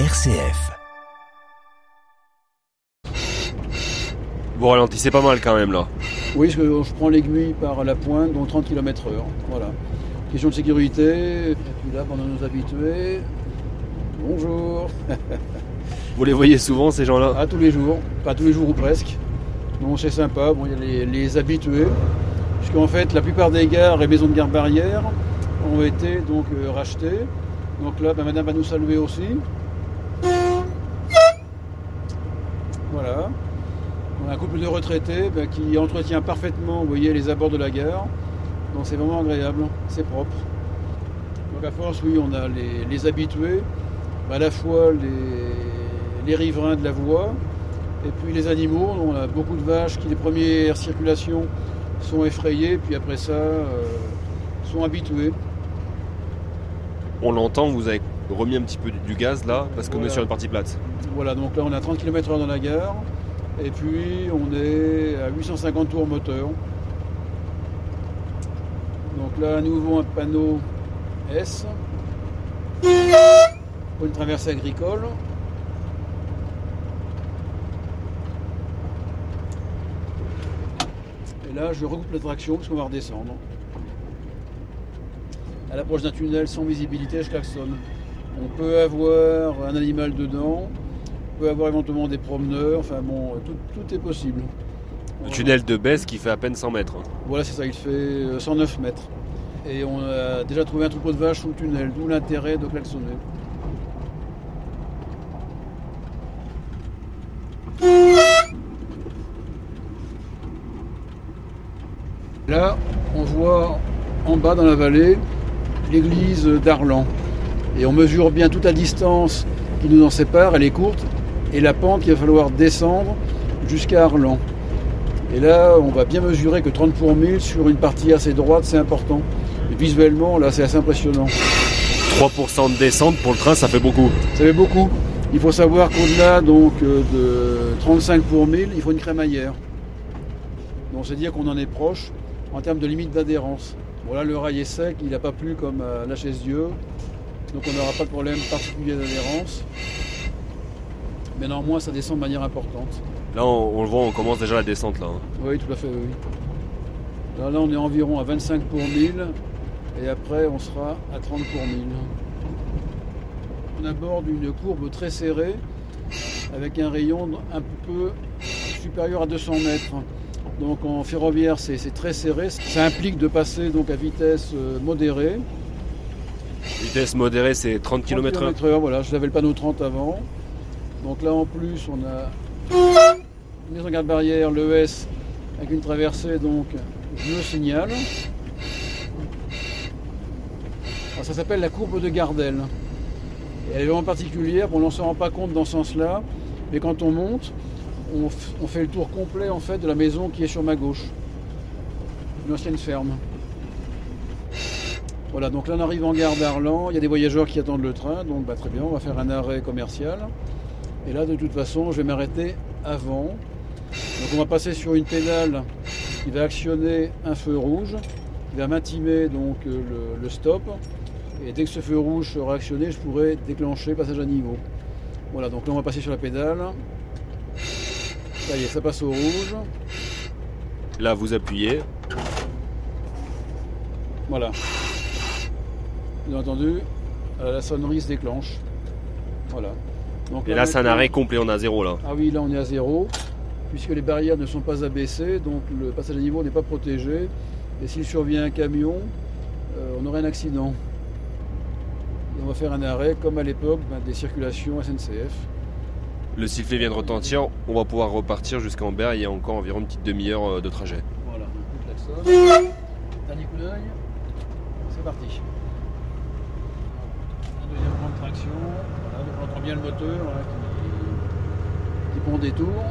RCF. Vous ralentissez pas mal quand même là. Oui, parce que je prends l'aiguille par la pointe, donc 30 km/h. Voilà. Question de sécurité. Et puis là, pendant nos habitués. Bonjour. Vous les voyez souvent ces gens-là? À tous les jours. Pas tous les jours ou presque. Donc c'est sympa. Bon, il y a les, les habitués. Puisqu'en fait, la plupart des gares et maisons de gare barrière ont été donc euh, rachetées. Donc là, ben, madame va nous saluer aussi. Voilà. On a un couple de retraités ben, qui entretient parfaitement, vous voyez, les abords de la gare. Donc c'est vraiment agréable, c'est propre. Donc à force, oui, on a les, habitués, à la fois les, riverains de la voie, et puis les animaux. On a beaucoup de vaches qui, les premières circulations, sont effrayées, puis après ça, euh, sont habituées. On l'entend, vous avez remis un petit peu du- gaz là parce qu'on Voilà. est sur une partie plate. Voilà, donc là on a 30 km/h dans la gare, et puis on est à 850 tours moteur. Donc là à nouveau un panneau S pour une traversée agricole. Et là je recoupe la traction parce qu'on va redescendre. À l'approche d'un tunnel sans visibilité, je klaxonne. On peut avoir un animal dedans, on peut avoir éventuellement des promeneurs, enfin bon, tout, tout est possible. Le tunnel de baisse qui fait à peine 100 mètres. hein. Voilà, c'est ça, il fait euh, 109 mètres. Et on a déjà trouvé un troupeau de vaches sous le tunnel, d'où l'intérêt de klaxonner. Là, on voit en bas dans la vallée l'église d'Arlan. Et on mesure bien toute la distance qui nous en sépare, elle est courte, et la pente qu'il va falloir descendre jusqu'à Arlan. Et là, on va bien mesurer que 30 pour 1000 sur une partie assez droite, c'est important. Et visuellement, là, c'est assez impressionnant. 3% de descente pour le train, ça fait beaucoup. Ça fait beaucoup. Il faut savoir qu'au-delà donc euh, de 35 pour 1000, il faut une crémaillère. Donc c'est dire qu'on en est proche en termes de limite d'adhérence. Voilà, le rail est sec, il n'a pas plu comme à la chaise Dieu. Donc on n'aura pas de problème particulier d'adhérence. Mais néanmoins, ça descend de manière importante. Là, on, on le voit, on commence déjà la descente là. hein. Oui, tout à fait, oui. Là, là, on est environ à 25 pour 1000 et après on sera à 30 pour 1000. On aborde une courbe très serrée avec un rayon un peu supérieur à 200 mètres. Donc en ferroviaire c'est c'est très serré. Ça implique de passer donc à vitesse euh, modérée. Vitesse modérée, c'est 30 km/h. voilà, je l'avais le panneau 30 avant. Donc là en plus on a une maison garde barrière, le S avec une traversée donc je le signale. Alors, ça s'appelle la courbe de Gardel. Elle est vraiment particulière, on n'en se rend pas compte dans ce sens-là, mais quand on monte, on, on fait le tour complet en fait de la maison qui est sur ma gauche. Une ancienne ferme. Voilà, donc là on arrive en gare d'Arlan, il y a des voyageurs qui attendent le train, donc bah, très bien, on va faire un arrêt commercial. Et là de toute façon je vais m'arrêter avant. Donc on va passer sur une pédale qui va actionner un feu rouge, qui va m'intimer donc euh, le, le stop. Et dès que ce feu rouge sera actionné, je pourrai déclencher passage à niveau. Voilà, donc là on va passer sur la pédale. Ça y est, ça passe au rouge. Là, vous appuyez. Voilà. Bien entendu, euh, la sonnerie se déclenche. Voilà. Donc Et là, c'est un arrêt complet, on est à zéro là. Ah oui, là on est à zéro, puisque les barrières ne sont pas abaissées, donc le passage à niveau n'est pas protégé. Et s'il survient un camion, euh, on aurait un accident. Et on va faire un arrêt, comme à l'époque ben, des circulations SNCF. Le sifflet vient de retentir, on va pouvoir repartir jusqu'à Ambert, il y a encore environ une petite demi-heure euh, de trajet. Voilà, un coup de klaxon. Dernier coup d'œil. C'est parti. Un deuxième point de traction. Voilà, donc on entend bien le moteur qui, qui prend des tours.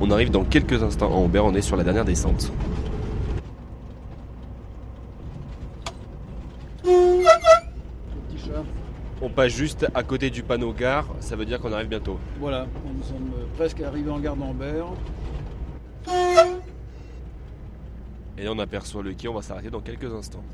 On arrive dans quelques instants à Ambert, on est sur la dernière descente. On passe juste à côté du panneau gare, ça veut dire qu'on arrive bientôt. Voilà, nous sommes presque arrivés en gare d'Ambert. Et là, on aperçoit le quai, on va s'arrêter dans quelques instants.